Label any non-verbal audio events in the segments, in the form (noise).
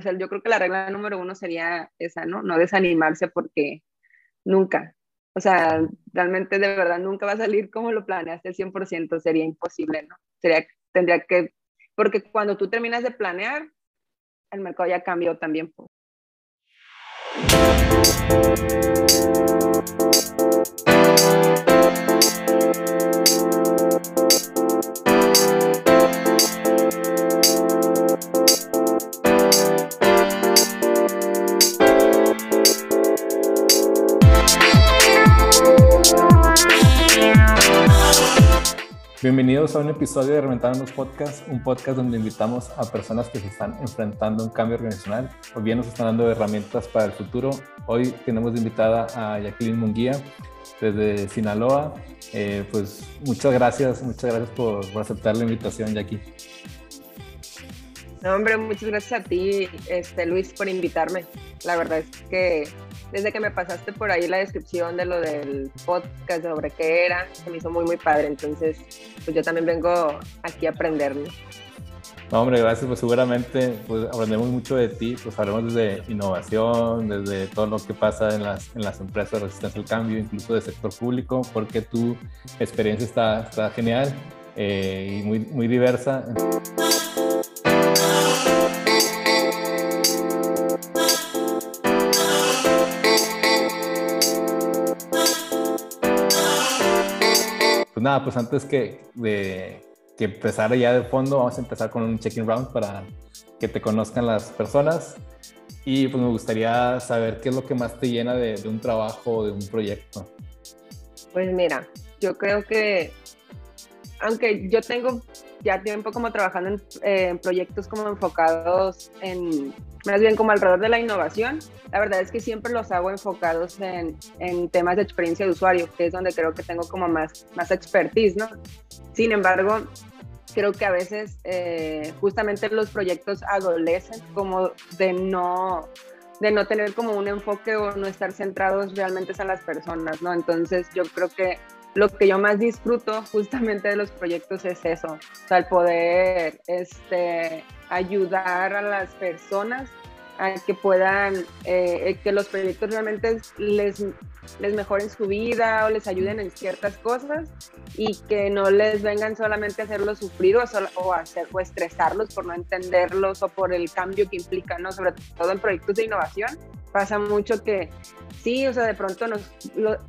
pues yo creo que la regla número uno sería esa, ¿no? No desanimarse porque nunca, o sea, realmente de verdad nunca va a salir como lo planeaste al 100%, sería imposible, ¿no? Sería, tendría que, porque cuando tú terminas de planear, el mercado ya cambió también. Pues. Bienvenidos a un episodio de Reventándonos Podcast, un podcast donde invitamos a personas que se están enfrentando a un cambio organizacional o bien nos están dando herramientas para el futuro. Hoy tenemos invitada a Jacqueline Munguía desde Sinaloa. Eh, pues muchas gracias, muchas gracias por, aceptar la invitación, Jackie. No, hombre, muchas gracias a ti, este, Luis, por invitarme. La verdad es que desde que me pasaste por ahí la descripción de lo del podcast, sobre qué era, se me hizo muy, muy padre. Entonces, pues yo también vengo aquí a aprenderlo. No, hombre, gracias. Pues seguramente pues, aprendemos mucho de ti. Pues hablamos desde innovación, desde todo lo que pasa en las, en las empresas de resistencia al cambio, incluso de sector público, porque tu experiencia está, está genial eh, y muy, muy diversa. Pues nada, pues antes que, que empezar ya de fondo, vamos a empezar con un checking round para que te conozcan las personas. Y pues me gustaría saber qué es lo que más te llena de, un trabajo o de un proyecto. Pues mira, yo creo que, aunque yo tengo ya tiempo como trabajando en, eh, en proyectos como enfocados en más bien como alrededor de la innovación, la verdad es que siempre los hago enfocados en, en, temas de experiencia de usuario, que es donde creo que tengo como más, más expertise, ¿no? Sin embargo, creo que a veces eh, justamente los proyectos adolecen como de no de no tener como un enfoque o no estar centrados realmente en las personas, ¿no? Entonces yo creo que lo que yo más disfruto justamente de los proyectos es eso, o sea, el poder este, ayudar a las personas a que puedan, eh, que los proyectos realmente les, les mejoren su vida o les ayuden en ciertas cosas y que no les vengan solamente a hacerlos sufrir o, o, hacer, o estresarlos por no entenderlos o por el cambio que implican, ¿no? Sobre todo en proyectos de innovación. Pasa mucho que sí, o sea, de pronto nos,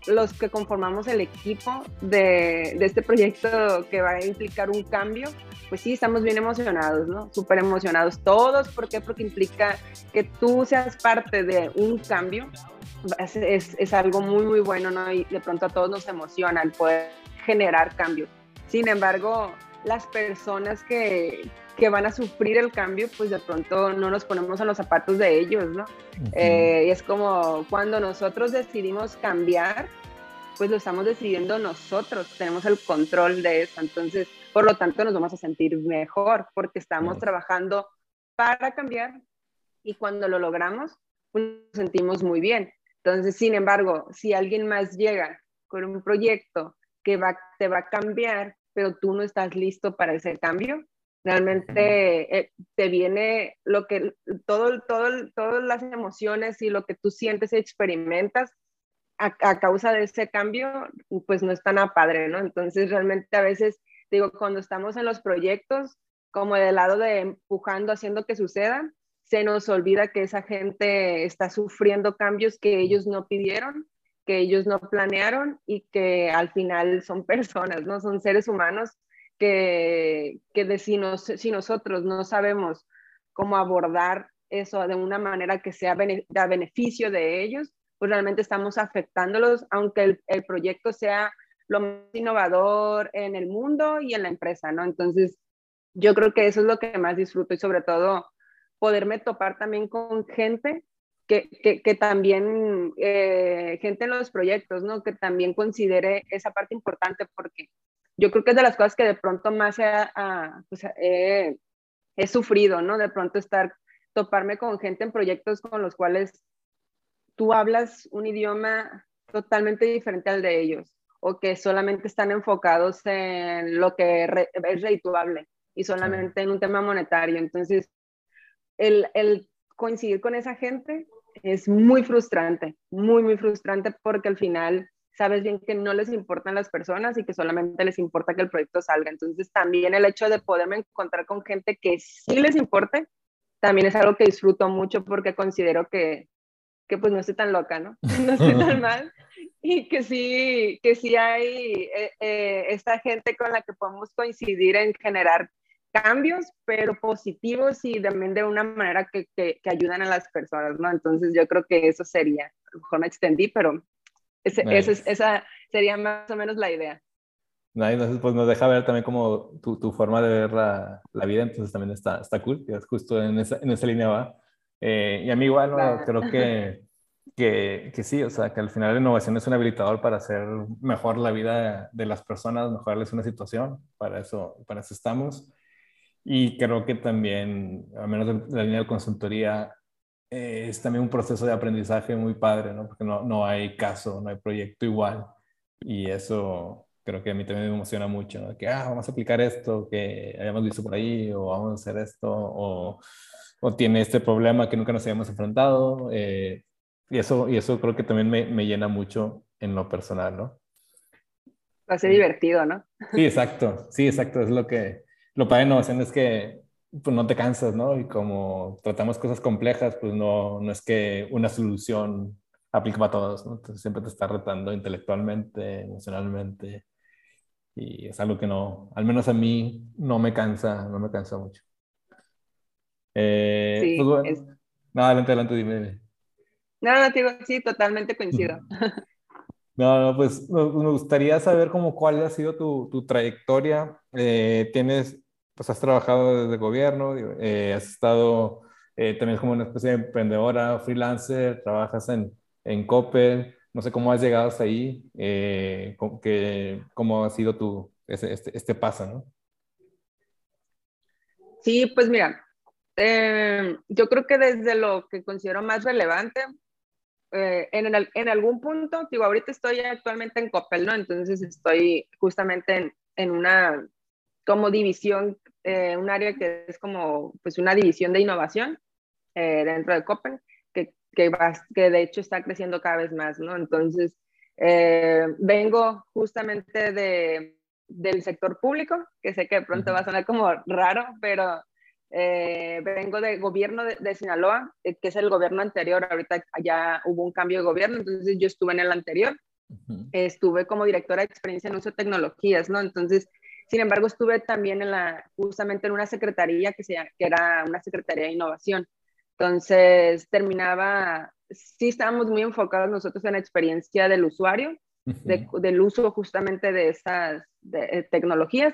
los que conformamos el equipo de, de este proyecto que va a implicar un cambio, pues sí, estamos bien emocionados, ¿no? Súper emocionados todos. ¿Por qué? Porque implica que tú seas parte de un cambio. Es, es, algo muy, muy bueno, ¿no? Y de pronto a todos nos emociona el poder generar cambios. Sin embargo, las personas que, que van a sufrir el cambio, pues de pronto no nos ponemos en los zapatos de ellos, ¿no? Eh, y es como cuando nosotros decidimos cambiar, pues lo estamos decidiendo nosotros, tenemos el control de eso. Entonces, por lo tanto, nos vamos a sentir mejor porque estamos trabajando para cambiar y cuando lo logramos, pues nos sentimos muy bien. Entonces, sin embargo, si alguien más llega con un proyecto que va, te va a cambiar, pero tú no estás listo para ese cambio, realmente eh, te viene lo que todo, todo, todas las emociones y lo que tú sientes y experimentas a, causa de ese cambio, pues no es tan a padre, ¿no? Entonces realmente a veces digo, cuando estamos en los proyectos, como del lado de empujando, haciendo que suceda, se nos olvida que esa gente está sufriendo cambios que ellos no pidieron, que ellos no planearon y que al final son (laughs) personas, ¿no? Son seres humanos que, que de si, si nosotros no sabemos cómo abordar eso de una manera que sea a beneficio de ellos, pues realmente estamos afectándolos, aunque el, el proyecto sea lo más innovador en el mundo y en la empresa, ¿no? Entonces, yo creo que eso es lo que más disfruto y sobre todo poderme topar también con gente que, que, también, eh, gente en los proyectos, ¿no? Que también considere esa parte importante porque yo creo que es de las cosas que de pronto más he, pues, he sufrido, ¿no? De pronto estar, toparme con gente en proyectos con los cuales tú hablas un idioma totalmente diferente al de ellos o que solamente están enfocados en lo que es redituable y solamente en un tema monetario. Entonces, el, coincidir con esa gente es muy frustrante, muy, muy frustrante porque al final sabes bien que no les importan las personas y que solamente les importa que el proyecto salga. Entonces también el hecho de poderme encontrar con gente que sí les importe, también es algo que disfruto mucho porque considero que, que pues no estoy tan loca, ¿no? (laughs) No estoy tan (laughs) mal y que sí, que sí hay eh, eh, esta gente con la que podemos coincidir en generar cambios, pero positivos y también de una manera que, que, que, ayudan a las personas, ¿no? Entonces yo creo que eso sería, a lo mejor me extendí, pero ese, esa sería más o menos la idea. No, entonces pues nos deja ver también como tu, tu forma de ver la, la, vida, entonces también está, está cool, es justo en esa, en esa línea va. Eh, y a mí igual, creo que, que, que, sí, o sea, que al final la innovación es un habilitador para hacer mejor la vida de, las personas, mejorarles una situación, para eso, para eso estamos. Y creo que también, al menos en la línea de consultoría, eh, es también un proceso de aprendizaje muy padre, ¿no? Porque no, no hay caso, no hay proyecto igual. Y eso creo que a mí también me emociona mucho, ¿no? Que, ah, vamos a aplicar esto que habíamos visto por ahí, o vamos a hacer esto, o, o tiene este problema que nunca nos habíamos enfrentado. Eh, y, eso, y eso creo que también me, me, llena mucho en lo personal, ¿no? Va a ser divertido, ¿no? Sí, exacto, sí, exacto, es lo que, lo padre de innovación es que pues no te cansas, ¿no? Y como tratamos cosas complejas, pues no, no es que una solución aplique para todos, ¿no? Entonces siempre te está retando intelectualmente, emocionalmente. Y es algo que no, al menos a mí, no me cansa, no me cansa mucho. Eh, sí, pues bueno, no, adelante, adelante, dime. No, no, digo, sí, totalmente coincido. (laughs) No, no, pues me gustaría saber como cuál ha sido tu, tu trayectoria. Eh, tienes pues has trabajado desde gobierno, eh, has estado eh, también como una especie de emprendedora, freelancer, trabajas en, en Coppel, no sé cómo has llegado hasta ahí, eh, que, cómo ha sido tu, este, este paso, ¿no? Sí, pues mira, yo creo que desde lo que considero más relevante, en, en, algún punto, digo, ahorita estoy actualmente en Coppel, ¿no? Entonces estoy justamente en, en una como división eh, un área que es como pues una división de innovación eh, dentro de Copen, que, que, que, de hecho está creciendo cada vez más, ¿no? Entonces, eh, vengo justamente de, del sector público, que sé que de pronto va a sonar como raro, pero vengo del gobierno de, Sinaloa, que es el gobierno anterior, ahorita ya hubo un cambio de gobierno, entonces yo estuve en el anterior, estuve como directora de experiencia en uso de tecnologías, ¿no? Entonces, sin embargo, estuve también en la, justamente en una secretaría que, se, que era una secretaría de innovación. Entonces, terminaba, sí estábamos muy enfocados nosotros en la experiencia del usuario, del uso justamente de estas eh, tecnologías,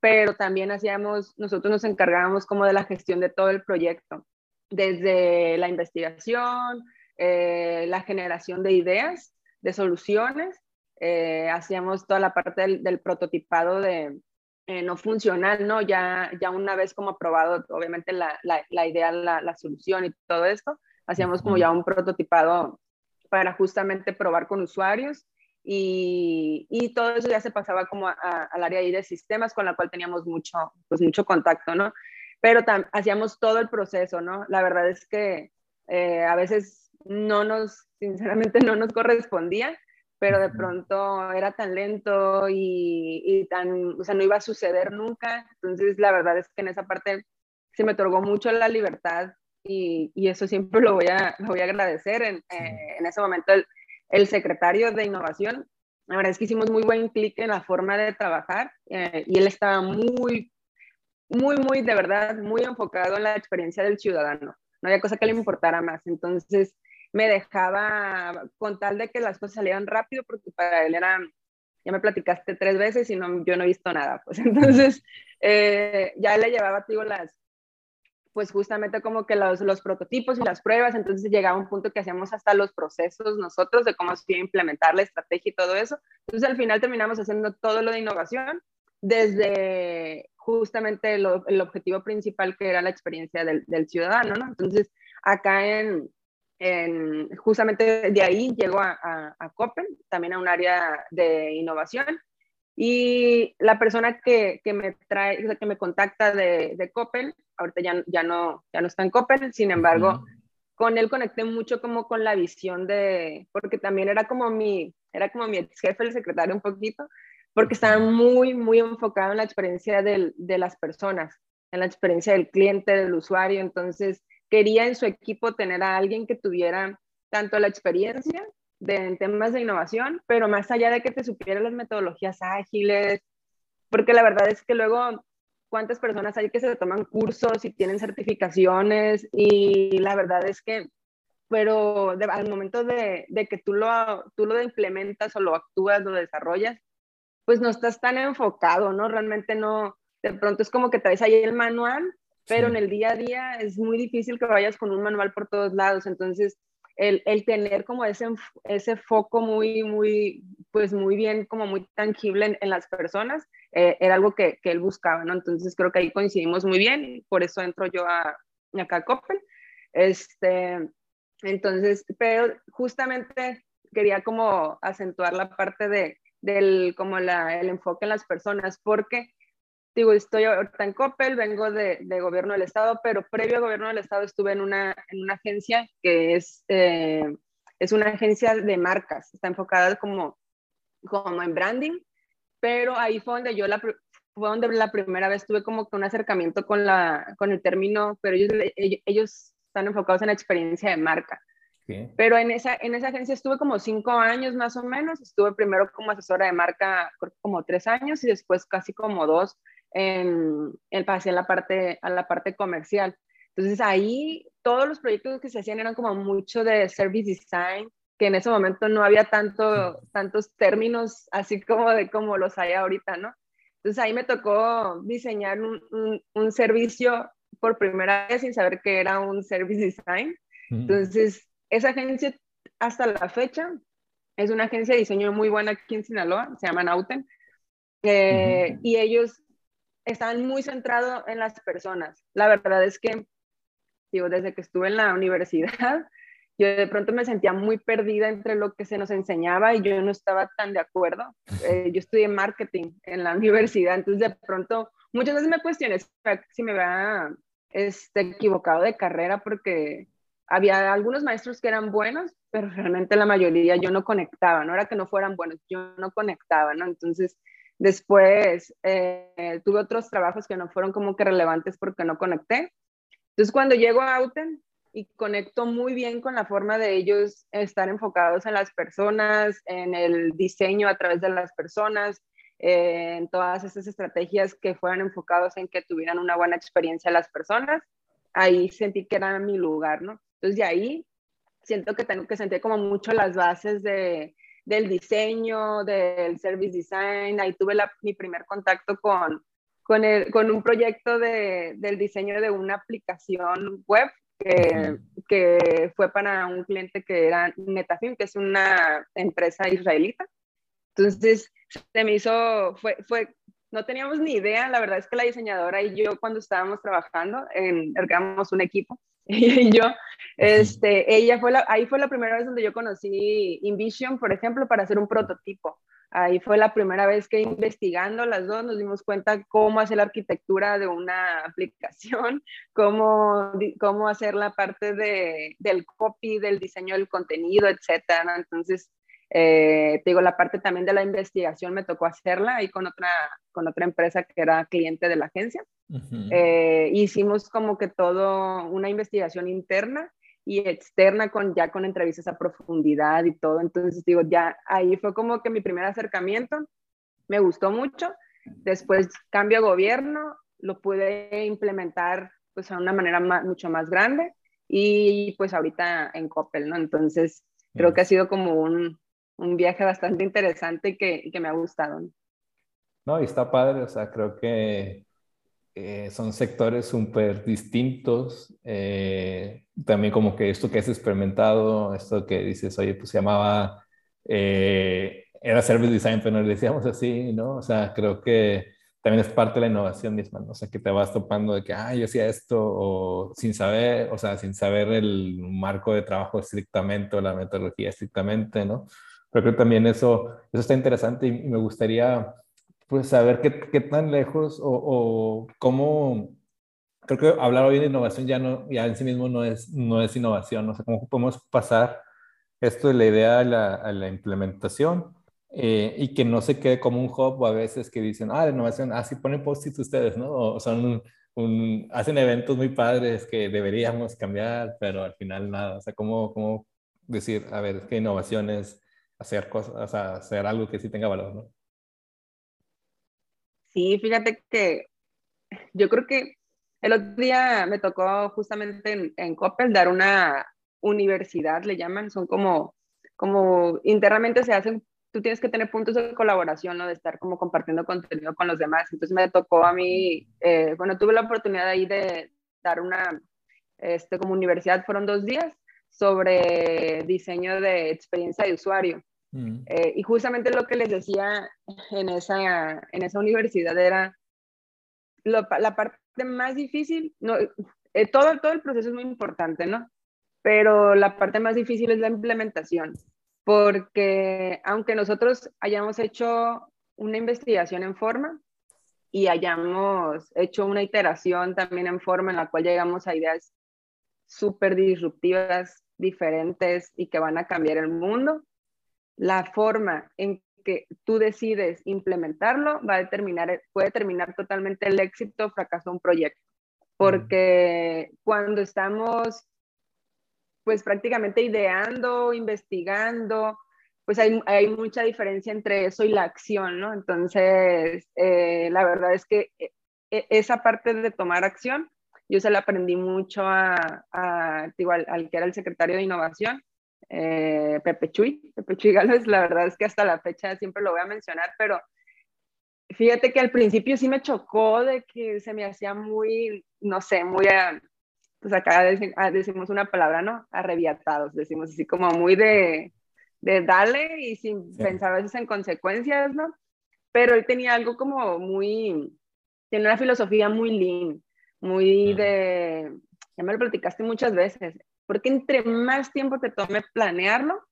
pero también hacíamos, nosotros nos encargábamos como de la gestión de todo el proyecto, desde la investigación, eh, la generación de ideas, de soluciones, eh, hacíamos toda la parte del prototipado de, eh, no funcional, ¿no? Ya, ya una vez como aprobado, obviamente, la, la, la idea, la, la, solución y todo esto, hacíamos como ya un prototipado para justamente probar con usuarios y, y todo eso ya se pasaba como al área de sistemas con la cual teníamos mucho, pues mucho contacto, ¿no? Pero hacíamos todo el proceso, ¿no? La verdad es que eh, a veces no nos, sinceramente (laughs) no nos correspondía, pero de pronto era tan lento y, tan, o sea, no iba a suceder nunca. Entonces, la verdad es que en esa parte se me otorgó mucho la libertad y, y eso siempre lo voy a, lo voy a agradecer. En, eh, en ese momento, el, el, secretario de innovación, la verdad es que hicimos muy buen clic en la forma de trabajar eh, y él estaba muy, muy, muy, de verdad, muy enfocado en la experiencia del ciudadano. No había cosa que le importara más. Entonces, me dejaba con tal de que las cosas salieran rápido, porque para él era, ya me platicaste tres veces y no, yo no he visto nada, pues (laughs) entonces eh, ya le llevaba, digo, las, pues justamente como que los, los, prototipos y las pruebas, entonces llegaba un punto que hacíamos hasta los procesos nosotros de cómo se iba a implementar la estrategia y todo eso. Entonces al final terminamos haciendo todo lo de innovación desde justamente el, el objetivo principal que era la experiencia del, del ciudadano, ¿no? Entonces acá en, justamente de ahí llego a, a, Copen, también a un área de innovación. Y la persona que, que me trae, que me contacta de, de Copen, ahorita ya, ya, no, ya no está en Copen, sin embargo, con él conecté mucho como con la visión de, porque también era como mi, era como mi ex jefe, el secretario un poquito, porque estaba muy, muy enfocado en la experiencia del, de las personas, en la experiencia del cliente, del usuario. Entonces, quería en su equipo tener a alguien que tuviera tanto la experiencia de, en temas de innovación, pero más allá de que te supiera las metodologías ágiles, porque la verdad es que luego cuántas personas hay que se toman cursos y tienen certificaciones y la verdad es que, pero al momento de, de, que tú lo, tú lo implementas o lo actúas, lo desarrollas, pues no estás tan enfocado, ¿no? Realmente no, de pronto es como que traes ahí el manual, pero en el día a día es muy difícil que vayas con un manual por todos lados, entonces el, el, tener como ese, ese foco muy, muy, pues muy bien, como muy tangible en, las personas, eh, era algo que, que, él buscaba, ¿no? Entonces creo que ahí coincidimos muy bien, por eso entro yo a, acá a Coppel. Este, entonces, pero justamente quería como acentuar la parte de, del, como la, el enfoque en las personas, porque digo, estoy ahorita en Coppel, vengo de, de, gobierno del Estado, pero previo al gobierno del Estado estuve en una, en una agencia que es, eh, es una agencia de marcas, está enfocada como, como en branding, pero ahí fue donde yo la, fue donde la primera vez tuve como que un acercamiento con, la, con el término, pero ellos, ellos están enfocados en la experiencia de marca. Pero en esa, en esa agencia estuve como cinco años más o menos. Estuve primero como asesora de marca como tres años y después casi como dos en, en, pasé a la, parte, a la parte comercial. Entonces ahí todos los proyectos que se hacían eran como mucho de service design, que en ese momento no había tanto, tantos términos así como de como los hay ahorita, ¿no? Entonces ahí me tocó diseñar un, un, un servicio por primera vez sin saber que era un service design. Entonces esa agencia, hasta la fecha, es una agencia de diseño muy buena aquí en Sinaloa, se llama Nauten, eh, y ellos están muy centrados en las personas. La verdad es que, digo, desde que estuve en la (laughs) universidad, yo de pronto me sentía muy perdida entre lo que se nos enseñaba y yo no estaba tan de acuerdo. Eh, yo estudié marketing en la (laughs) universidad, entonces de pronto muchas veces me cuestioné si me había este, equivocado de carrera porque había algunos maestros que eran buenos, pero realmente la mayoría yo no conectaba, no era que no fueran buenos, yo no conectaba, ¿no? Entonces, después eh, tuve otros trabajos que no fueron como que relevantes porque no conecté. Entonces, cuando llego a Auten y conecto muy bien con la forma de ellos estar enfocados en las personas, en el diseño a través de las personas, eh, en todas esas estrategias que fueran enfocados en que tuvieran una buena experiencia las personas, ahí sentí que era mi lugar, ¿no? Entonces de ahí siento que tengo que sentir como mucho las bases de, del diseño, del service design. Ahí tuve mi primer contacto con, con, el, con un proyecto de, del diseño de una aplicación web que, que, fue para un cliente que era Netafim, que es una empresa israelita. Entonces, se me hizo, fue, fue, no teníamos ni idea, la verdad es que la diseñadora y yo cuando estábamos trabajando, en, éramos un equipo, (laughs) y yo, este, ella fue la, ahí fue la primera vez donde yo conocí InVision, por ejemplo, para hacer un prototipo. Ahí fue la primera vez que investigando las dos nos dimos cuenta cómo hacer la arquitectura de una (laughs) aplicación, cómo, cómo hacer la parte de, del copy, del diseño del contenido, etcétera. Entonces, eh, te digo, la parte también de la investigación me tocó hacerla ahí con otra, con otra empresa que era cliente de la agencia. Eh, hicimos como que todo una investigación interna y externa con ya con entrevistas a profundidad y todo. Entonces, digo, ya ahí fue como que mi primer acercamiento, me gustó mucho. Después cambio de gobierno, lo pude implementar pues a una manera mucho más grande y pues ahorita en Coppel, ¿no? Entonces, creo que ha sido como un, un viaje bastante interesante que, que me ha gustado. No, y está padre, o sea, creo que eh, son sectores súper distintos. Eh, también como que esto que has experimentado, esto que dices, oye, pues se llamaba, eh, era Service Design, pero no le decíamos así, ¿no? O sea, creo que también es parte de la innovación misma, ¿no? O sea, que te vas topando de que, ah, yo hacía esto, o sin saber, o sea, sin saber el marco de trabajo estrictamente o la metodología estrictamente, ¿no? Pero creo que también eso, eso está interesante y, me gustaría pues saber qué, qué tan lejos o, o, cómo, creo que hablar hoy de innovación ya, no, ya en sí mismo no es, no es innovación. O sea, cómo podemos pasar esto de la idea a la, a la implementación eh, y que no se quede como un hub o a veces que dicen, ah, la innovación, así ah, ponen post-its ustedes, ¿no? O son un, hacen eventos muy padres que deberíamos cambiar, pero al final nada. O sea, ¿cómo, cómo decir, a ver, qué innovación es hacer cosas, o sea, hacer algo que sí tenga valor, ¿no? Sí, fíjate que yo creo que el otro día me tocó justamente en, en Coppel dar una universidad, le llaman, son como, como internamente se hacen, tú tienes que tener puntos de colaboración, ¿no? De estar como compartiendo contenido con los demás. Entonces me tocó a mí, eh, bueno, tuve la oportunidad ahí de dar una, este, como universidad, fueron dos días sobre diseño de experiencia de usuario. Mm. Eh, y justamente lo que les decía en esa, en esa universidad era la parte más difícil, no, eh, todo, todo el proceso es muy importante, ¿no? Pero la parte más difícil es la implementación, porque aunque nosotros hayamos hecho una investigación en forma y hayamos hecho una iteración también en forma en la cual llegamos a ideas súper disruptivas, diferentes y que van a cambiar el mundo, la forma en que tú decides implementarlo va a determinar, puede determinar totalmente el éxito o fracaso de un proyecto. Porque cuando estamos, pues prácticamente ideando, investigando, pues hay, hay, mucha diferencia entre eso y la acción, ¿no? Entonces, eh, la verdad es que eh, e, esa parte de tomar acción, yo se la aprendí mucho a, a igual, al que era el secretario de innovación, eh, Pepe Chuy. Pepe Chuy Gálvez, la verdad es que hasta la fecha siempre lo voy a mencionar, pero fíjate que al principio sí me chocó de que se me hacía muy, no sé, muy, pues acá ah, decimos una palabra, ¿no? Arrebiatados, decimos así como muy de, de dale y sin pensar a veces en consecuencias, ¿no? Pero él tenía algo como muy, tiene una filosofía muy lean, muy de, ya me lo platicaste muchas veces, porque entre más tiempo te tome planearlo,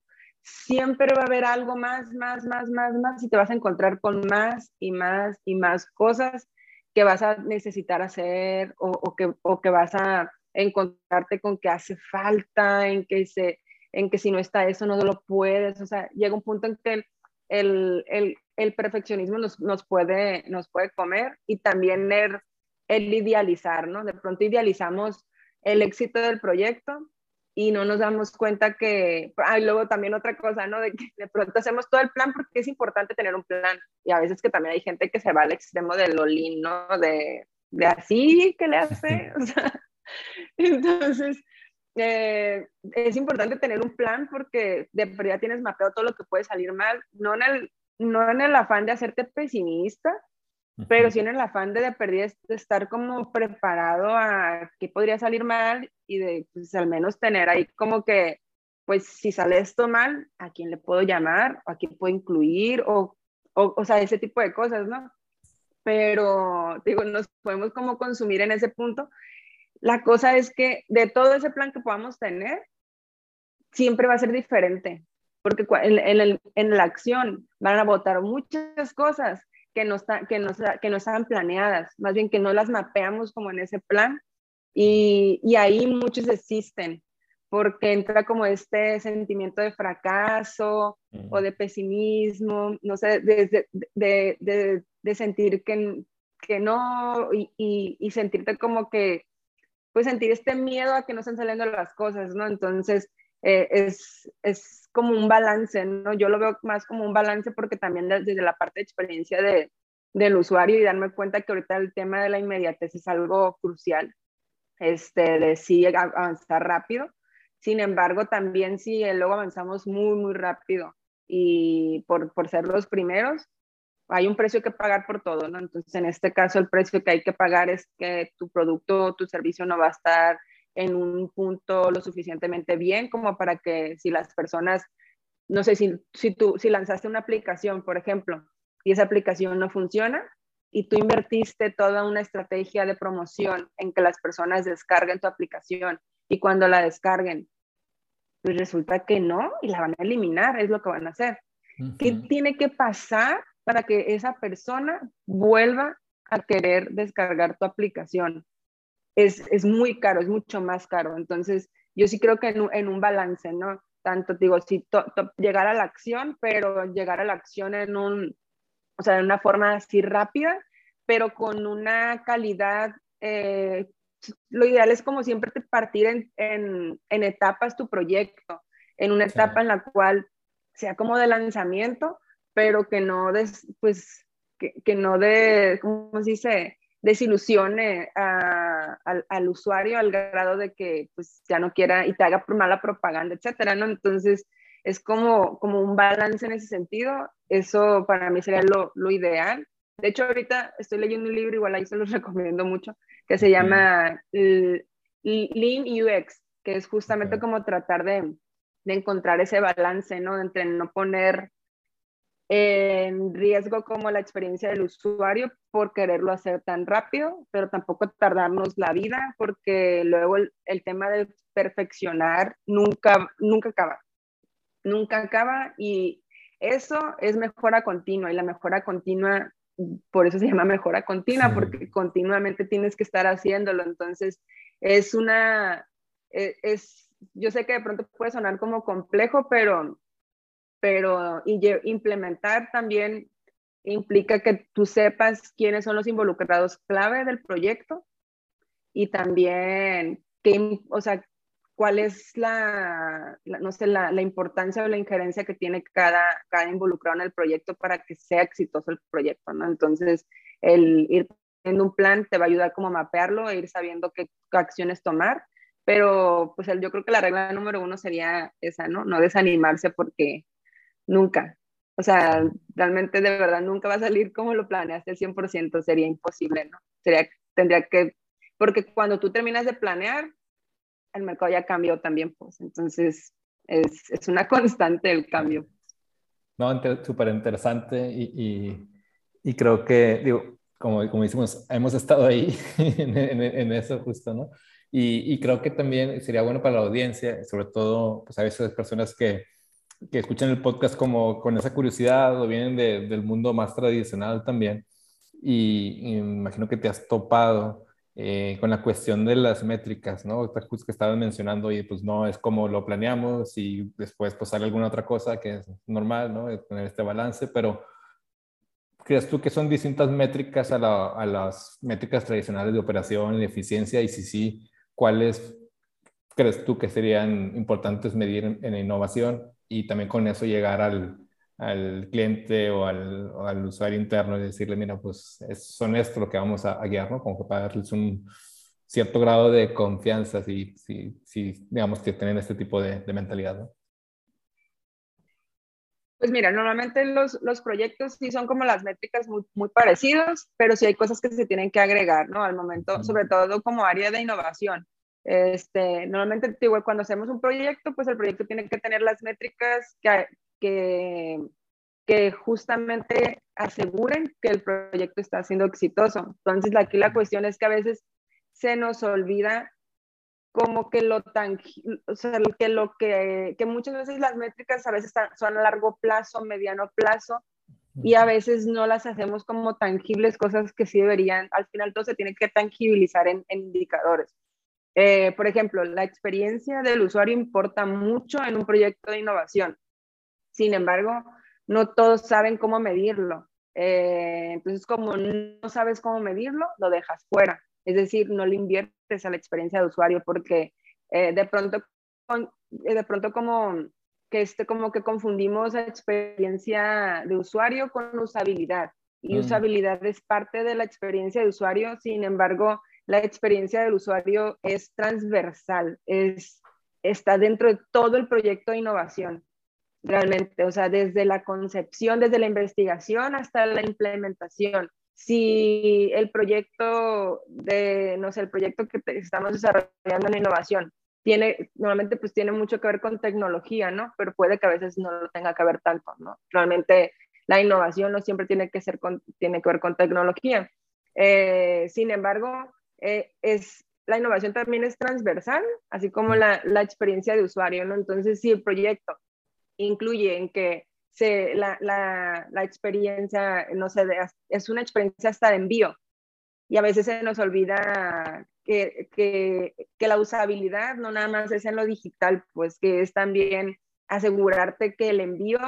siempre va a haber algo más, más, más, más, más, y te vas a encontrar con más y más y más cosas que vas a necesitar hacer o, que, o que vas a encontrarte con que hace falta, en que, se, en que si no está eso no lo puedes, o sea, llega un punto en que el, el, el perfeccionismo nos, nos, puede, nos puede comer y también el, el idealizar, ¿no? De pronto idealizamos el éxito del proyecto y no nos damos cuenta que, ah, luego también otra cosa, ¿no? De que de pronto hacemos todo el plan porque es importante tener un plan y a veces que también hay gente que se va al extremo del olín, ¿no? De, de así que le hace, (laughs) o sea, entonces eh, es importante tener un plan porque de verdad tienes mapeado todo lo que puede salir mal, no en el, no en el afán de hacerte pesimista, pero sí en el afán de, de de estar como preparado a qué podría salir mal y de pues, al menos tener ahí como que, pues si sale esto mal, ¿a quién le puedo llamar? ¿A quién puedo incluir? O, o, o sea, ese tipo de cosas, ¿no? Pero, digo, nos podemos como consumir en ese punto. La cosa es que de todo ese plan que podamos tener, siempre va a ser diferente, porque en, en, en la acción van a votar muchas cosas que no, está, que, no, que no estaban planeadas, más bien que no las mapeamos como en ese plan y, y ahí muchos desisten porque entra como este sentimiento de fracaso o de pesimismo, no sé, de, de, de, de sentir que, que no y, y, y, sentirte como que, pues sentir este miedo a que no estén saliendo las cosas, ¿no? Entonces, eh, es, es, como un balance, ¿no? Yo lo veo más como un balance porque también desde la parte de experiencia de, del usuario y darme cuenta que ahorita el tema de la inmediatez es algo crucial, este, de sí avanzar rápido. Sin embargo, también si luego avanzamos muy, muy rápido y por, por ser los primeros, hay un precio que pagar por todo, ¿no? Entonces, en este caso, el precio que hay que pagar es que tu producto o tu servicio no va a estar en un punto lo suficientemente bien como para que si las personas, no sé, si, si tú, si lanzaste una aplicación, por ejemplo, y esa aplicación no funciona, y tú invertiste toda una estrategia de promoción en que las personas descarguen tu aplicación y cuando la descarguen, pues resulta que no y la van a eliminar, es lo que van a hacer. ¿Qué tiene que pasar para que esa persona vuelva a querer descargar tu aplicación? es, es, muy caro, es mucho más caro. Entonces, yo sí creo que en, en un balance, ¿no? Tanto, digo, sí, llegar a la acción, pero llegar a la acción en un, o sea, de una forma así rápida, pero con una calidad, eh, lo ideal es como siempre partir en, en, en, etapas tu proyecto, en una etapa en la cual sea como de lanzamiento, pero que no, des, pues, que, que no de, ¿cómo se dice? desilusione al, al, usuario al grado de que pues ya no quiera y te haga mala propaganda, etcétera, ¿no? Entonces es como, como un balance en ese sentido. Eso para mí sería lo, lo ideal. De hecho, ahorita estoy leyendo un libro, igual ahí se los (laughs) recomiendo mucho, que se llama Lean UX, que es justamente como tratar de, de encontrar ese balance, ¿no? Entre no poner en riesgo como la experiencia del usuario por quererlo hacer tan rápido, pero tampoco tardarnos la vida porque luego el, tema de perfeccionar nunca, nunca acaba, nunca acaba y eso es mejora continua y la mejora continua, por eso se llama mejora continua, porque continuamente tienes que estar haciéndolo, entonces es una, es, es, yo sé que de pronto puede sonar como complejo, pero pero implementar también implica que tú sepas quiénes son los involucrados clave del proyecto y también qué, o sea, cuál es la, no sé, la, la, importancia o la injerencia que tiene cada, cada involucrado en el proyecto para que sea exitoso el proyecto, ¿no? Entonces, el ir teniendo un plan te va a ayudar como a mapearlo e ir sabiendo qué acciones tomar, pero pues el, yo creo que la regla número uno sería esa, ¿no? No desanimarse porque nunca. O sea, realmente de verdad nunca va a salir como lo planeaste al 100%, sería imposible, ¿no? Sería, tendría que, porque cuando tú terminas de planear, el mercado ya cambió también, pues, entonces es, es una (laughs) constante el cambio. No, súper interesante y, y, y, creo que, digo, como, como decimos, hemos estado ahí (laughs) en, en, en, eso justo, ¿no? Y, y, creo que también sería bueno para la audiencia, sobre todo, pues a veces personas que, que escuchan el podcast como con esa curiosidad o vienen del mundo más tradicional también. Y, imagino que te has topado eh, con la cuestión de las métricas, ¿no? Que estabas mencionando, y pues no es como lo planeamos y después pues sale alguna otra cosa que es normal, ¿no? Tener este balance, pero ¿crees tú que son distintas métricas a, a las métricas tradicionales de operación de eficiencia? Y si sí, ¿cuáles crees tú que serían importantes medir en, en innovación? y también con eso llegar al, al cliente o al, al, usuario interno y decirle, mira, pues es, son esto lo que vamos a, guiar, ¿no? Como que para darles un cierto grado de confianza si, si, si digamos, que tienen este tipo de, de mentalidad, ¿no? Pues mira, normalmente los, los, proyectos sí son como las métricas muy, muy parecidos, pero sí hay cosas que se tienen que agregar, ¿no? Al momento, sobre todo como área de innovación. Este, normalmente, digo, cuando hacemos un proyecto, pues el proyecto tiene que tener las métricas que, que, que justamente aseguren que el proyecto está siendo exitoso. Entonces, aquí la cuestión es que a veces se nos olvida como que lo tangible, o sea, que lo que, que muchas veces las métricas a veces son a largo plazo, mediano plazo, y a veces no las hacemos como tangibles, cosas que sí deberían, al final todo se tiene que tangibilizar en, en indicadores. Eh, por ejemplo, la experiencia del usuario importa mucho en un proyecto de innovación. Sin embargo, no todos saben cómo medirlo. Eh, entonces, como no sabes cómo medirlo, lo dejas fuera. Es decir, no le inviertes a la experiencia de usuario porque eh, de pronto, de pronto como que este, como que confundimos la experiencia de usuario con usabilidad. Y mm. usabilidad es parte de la experiencia de usuario, sin embargo, la experiencia del usuario es transversal, es, está dentro de todo el proyecto de innovación, realmente, o sea, desde la concepción, desde la investigación hasta la implementación. Si el proyecto de, no sé, el proyecto que estamos desarrollando en innovación tiene, normalmente pues tiene mucho que ver con tecnología, ¿no? Pero puede que a veces no lo tenga que ver tanto, ¿no? Realmente la innovación no siempre tiene que, ser con, tiene que ver con tecnología. Eh, sin embargo, eh, es, la innovación también es transversal, así como la, la, experiencia de usuario, ¿no? Entonces, si el proyecto incluye en que se, la, la, la experiencia, no sé, es una experiencia hasta de envío, y a veces se nos olvida que, que, que, la usabilidad no nada más es en lo digital, pues que es también asegurarte que el envío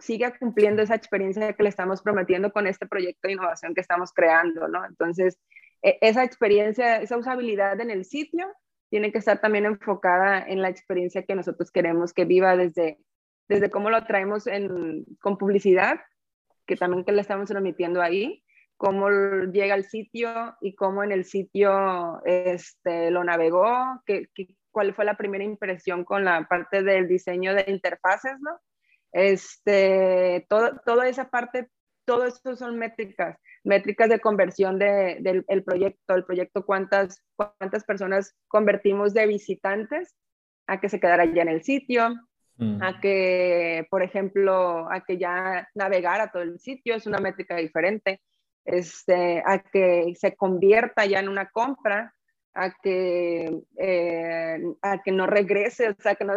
siga cumpliendo esa experiencia que le estamos prometiendo con este proyecto de innovación que estamos creando, ¿no? Entonces, e, esa experiencia, esa usabilidad en el sitio tiene que estar también enfocada en la experiencia que nosotros queremos que viva desde, desde cómo lo traemos en, con publicidad, que también que le estamos transmitiendo ahí, cómo llega al sitio y cómo en el sitio este, lo navegó, que, cuál fue la primera impresión con la parte del diseño de interfaces, ¿no? Este, todo, toda esa parte, todo eso son métricas, métricas de conversión de, del proyecto, el proyecto, cuántas, cuántas personas convertimos de visitantes a que se quedara ya en el sitio, mm. a que, por ejemplo, a que ya navegara todo el sitio, es una métrica diferente, este, a que se convierta ya en una compra, a que, eh, a que no regrese, o sea, que no,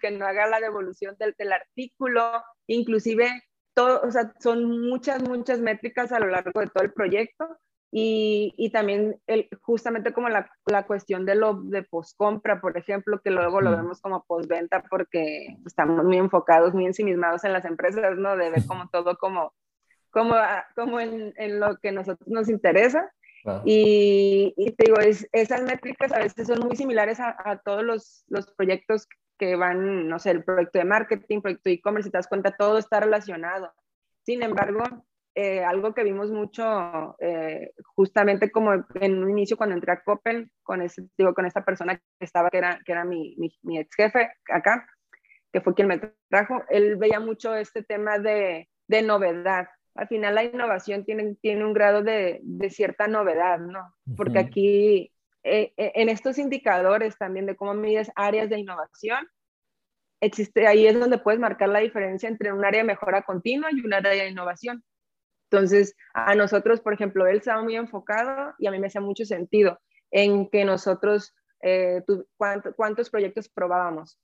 que no haga la devolución del, del artículo, inclusive, todo, o sea, son muchas, muchas métricas a lo largo de todo el proyecto y, y también el, justamente como la, la, cuestión de lo de postcompra, por ejemplo, que luego lo vemos como postventa porque estamos muy enfocados, muy ensimismados en las empresas, ¿no? De ver como todo como, como, como en, en lo que nosotros nos interesa y, te digo, es, esas métricas a veces son muy similares a, todos los, los, proyectos que van, no sé, el proyecto de marketing, proyecto de e-commerce, si te das cuenta, todo está relacionado. Sin embargo, eh, algo que vimos mucho, eh, justamente como en un inicio cuando entré a Copen, con, ese, digo, con esta persona que estaba, que era, que era mi, mi, mi ex jefe acá, que fue quien me trajo, él veía mucho este tema de, de novedad al final la innovación tiene, tiene un grado de, de cierta novedad, ¿no? Porque aquí, eh, eh, en estos indicadores también de cómo mides áreas de innovación, existe, ahí es donde puedes marcar la diferencia entre un área de mejora continua y un área de innovación. Entonces, a nosotros, por ejemplo, él estaba muy enfocado y a mí me hacía mucho sentido en que nosotros, eh, ¿cuántos proyectos probábamos?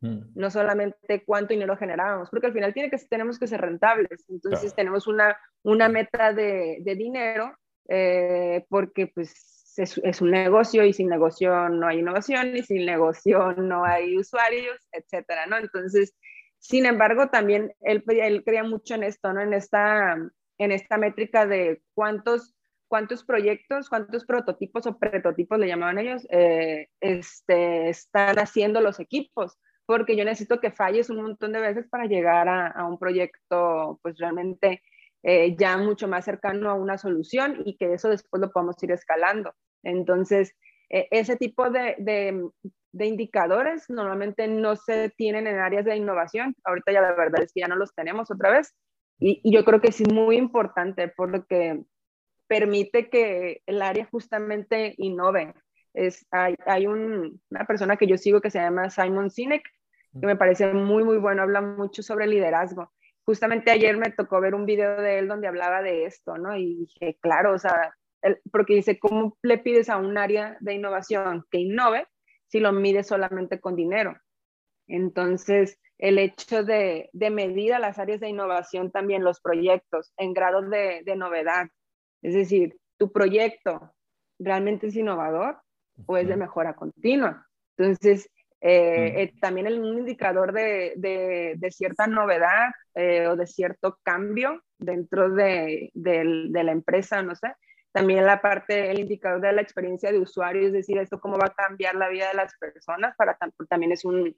Mm. no solamente cuánto dinero generábamos, porque al final tiene que, tenemos que ser rentables. Entonces tenemos una, una meta de, de dinero eh, porque pues es, es, un negocio y sin negocio no hay innovación y sin negocio no hay usuarios, etcétera, ¿no? Entonces, sin embargo, también él, él creía mucho en esto, ¿no? En esta, en esta métrica de cuántos cuántos proyectos, cuántos prototipos o prototipos le llamaban ellos, eh, este, están haciendo los equipos porque yo necesito que falles un montón de veces para llegar a, un proyecto pues realmente eh, ya mucho más cercano a una solución y que eso después lo podamos ir escalando. Entonces, eh, ese tipo de, de, indicadores normalmente no se tienen en áreas de innovación. Ahorita ya la verdad es que ya no los tenemos otra vez. Y, yo creo que es muy importante porque permite que el área justamente innove. Es, hay, hay un, una persona que yo sigo que se llama Simon Sinek, que me parece muy, muy bueno, habla mucho sobre liderazgo. Justamente ayer me tocó ver un video de él donde hablaba de esto, ¿no? Y dije, claro, o sea, porque dice, ¿cómo le pides a un área de innovación que innove si lo mide solamente con dinero? Entonces, el hecho de, de medir a las áreas de innovación también los proyectos en grados de, de novedad, es decir, tu proyecto realmente es innovador o es de mejora continua. Entonces, eh, eh, también el, un indicador de, de, cierta novedad eh, o de cierto cambio dentro de, de, la empresa, no sé. También la parte, el indicador de la experiencia de usuario, es decir, esto cómo va a cambiar la vida de las personas, para también es un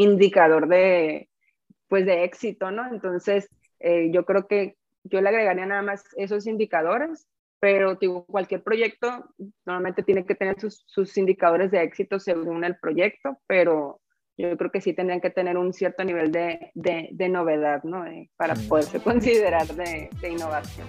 indicador de, pues, de éxito, ¿no? Entonces, yo creo que yo le agregaría nada más esos indicadores pero digo, cualquier proyecto normalmente tiene que tener sus, sus, indicadores de éxito según el proyecto, pero yo creo que sí tendrían que tener un cierto nivel de, de, de novedad, ¿no? para poderse considerar de, de innovación.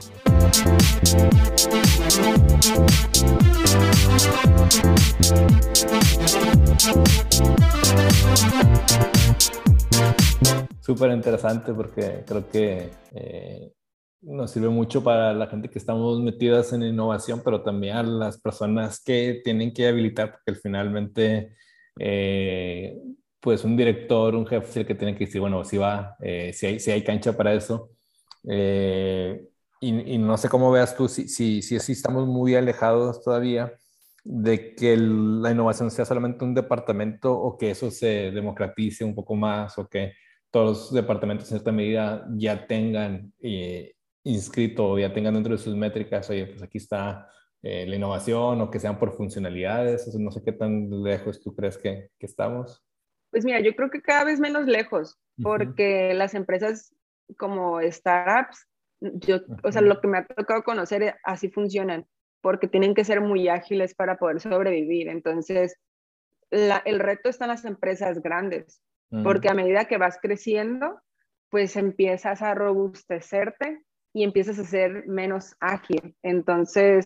Súper interesante porque creo que eh, nos sirve mucho para la gente que estamos metidas en innovación, pero también a las personas que tienen que habilitar, porque finalmente, eh, pues un director, un jefe es el que tiene que decir, bueno, si va, eh, si, hay, si hay cancha para eso. Eh, y, no sé cómo veas tú, si, si, si, estamos muy alejados todavía de que la innovación sea solamente un departamento o que eso se democratice un poco más o que todos los departamentos en cierta medida ya tengan eh, inscrito o ya tengan dentro de sus métricas, oye, pues aquí está eh, la innovación o que sean por funcionalidades. no sé qué tan lejos tú crees que, que, estamos. Pues mira, yo creo que cada vez menos lejos, porque las empresas como startups, yo, o sea, lo que me ha tocado conocer, eh, así funcionan, porque tienen que ser muy ágiles para poder sobrevivir. Entonces, la, el reto está en las empresas grandes, porque a medida que vas creciendo, pues empiezas a robustecerte y empiezas a ser menos ágil. Entonces,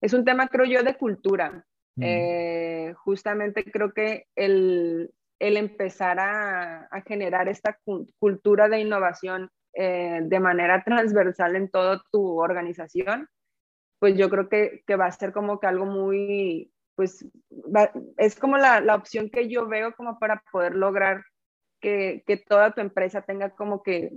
es un tema, creo yo, de cultura. Eh, justamente creo que el, el empezar a, a, generar esta cultura de innovación eh, de manera transversal en toda tu organización, pues yo creo que, que, va a ser como que algo muy, pues es como la, la, opción que yo veo como para poder lograr que, que, toda tu empresa tenga como que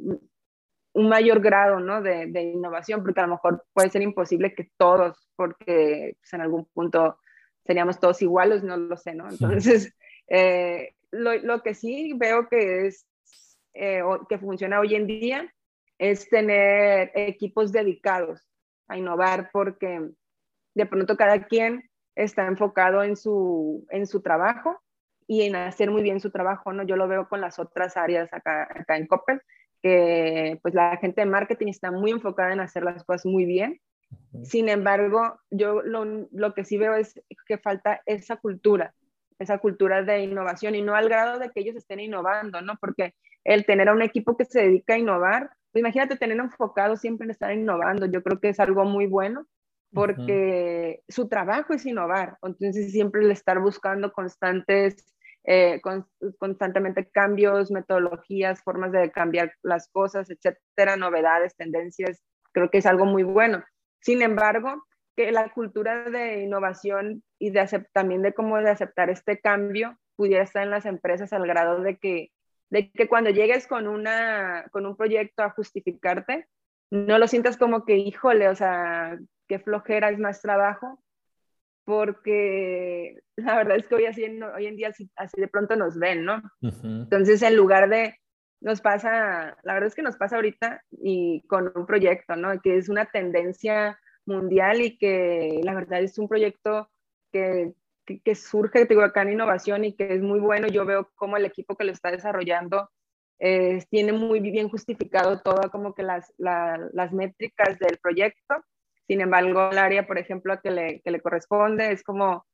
un mayor grado ¿no? de, de, innovación, porque a lo mejor puede ser imposible que todos, porque pues, en algún punto seríamos todos iguales, no lo sé, ¿no? Entonces, (laughs) eh, lo, lo, que sí veo que es, eh, que funciona hoy en día es tener equipos dedicados a innovar, porque de pronto cada quien está enfocado en su, en su trabajo y en hacer muy bien su trabajo, ¿no? Yo lo veo con las otras áreas acá, acá en Coppel, que pues la gente de marketing está muy enfocada en hacer las cosas muy bien. Sin embargo, yo lo, lo, que sí veo es que falta esa cultura, esa cultura de innovación y no al grado de que ellos estén innovando, ¿no? Porque el tener a un equipo que se dedica a innovar, pues imagínate tener enfocado siempre en estar innovando, yo creo que es algo muy bueno porque su trabajo es innovar, entonces siempre el estar buscando constantes eh, constantemente cambios, metodologías, formas de cambiar las cosas, etcétera, novedades, tendencias, creo que es algo muy bueno. Sin embargo, que la cultura de innovación y de también de cómo de aceptar este cambio pudiera estar en las empresas al grado de que, de que cuando llegues con, una, con un proyecto a justificarte, no lo sientas como que, híjole, o sea, qué flojera es más trabajo, porque (laughs) la verdad es que hoy, así, hoy en día así, de pronto nos ven, ¿no? Entonces, en lugar de, nos pasa, la verdad es que nos pasa ahorita y con un proyecto, ¿no? Que es una tendencia mundial y que la verdad es un proyecto que, que, surge de acá en innovación y que es muy bueno. Yo veo cómo el equipo que lo está desarrollando eh, tiene muy bien justificado todo como que las, las métricas del proyecto sin embargo, el área, por ejemplo, que le, que le corresponde es como,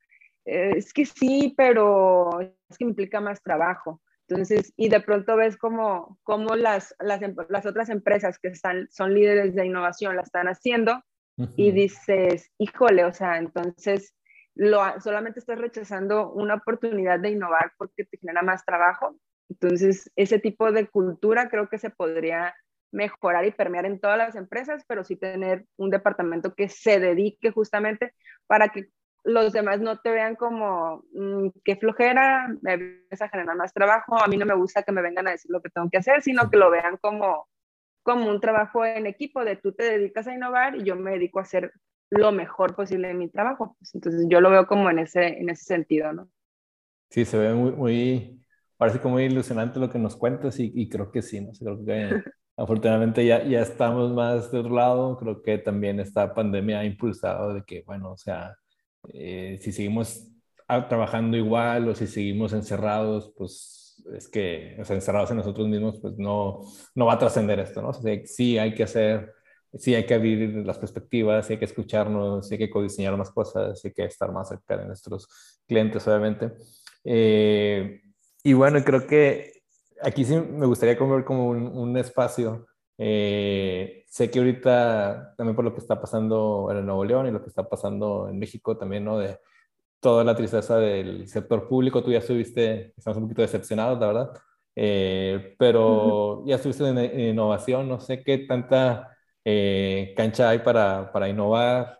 eh, es que sí, pero es que implica más trabajo. Entonces, y de pronto ves como, como las, las, las, otras empresas que están, son líderes de innovación la están haciendo y dices, híjole, o sea, entonces lo, solamente estás rechazando una oportunidad de innovar porque te genera más trabajo. Entonces, ese tipo de cultura creo que se podría mejorar y permear en todas las empresas, pero sí tener un departamento que se dedique justamente para que los demás no te vean como, mm, qué flojera, me ves a generar más trabajo, a mí no me gusta que me vengan a decir lo que tengo que hacer, sino que lo vean como, como un trabajo en equipo, de tú te dedicas a innovar y yo me dedico a hacer lo mejor posible en mi trabajo. Pues, entonces yo lo veo como en ese, en ese sentido, ¿no? Sí, se ve muy, muy, parece como muy ilusionante lo que nos cuentas y, y creo que sí, ¿no? Creo que (laughs) Afortunadamente ya, ya estamos más de otro lado. Creo que también esta pandemia ha impulsado de que, bueno, o sea, eh, si seguimos trabajando igual o si seguimos encerrados, pues es que, o sea, encerrados en nosotros mismos, pues no, no va a trascender esto, ¿no? O sea, sí hay que hacer, sí hay que abrir las perspectivas, sí hay que escucharnos, sí hay que codiseñar más cosas, sí hay que estar más cerca de nuestros clientes, obviamente. Eh, y bueno, creo que aquí sí me gustaría comer como un, espacio. Eh, sé que ahorita, también por lo que está pasando en el Nuevo León y lo que está pasando en México también, ¿no? De toda la tristeza del sector público, tú ya estuviste, estamos un poquito decepcionados, la verdad, eh, pero ya estuviste en, innovación, no sé qué tanta eh, cancha hay para, para innovar.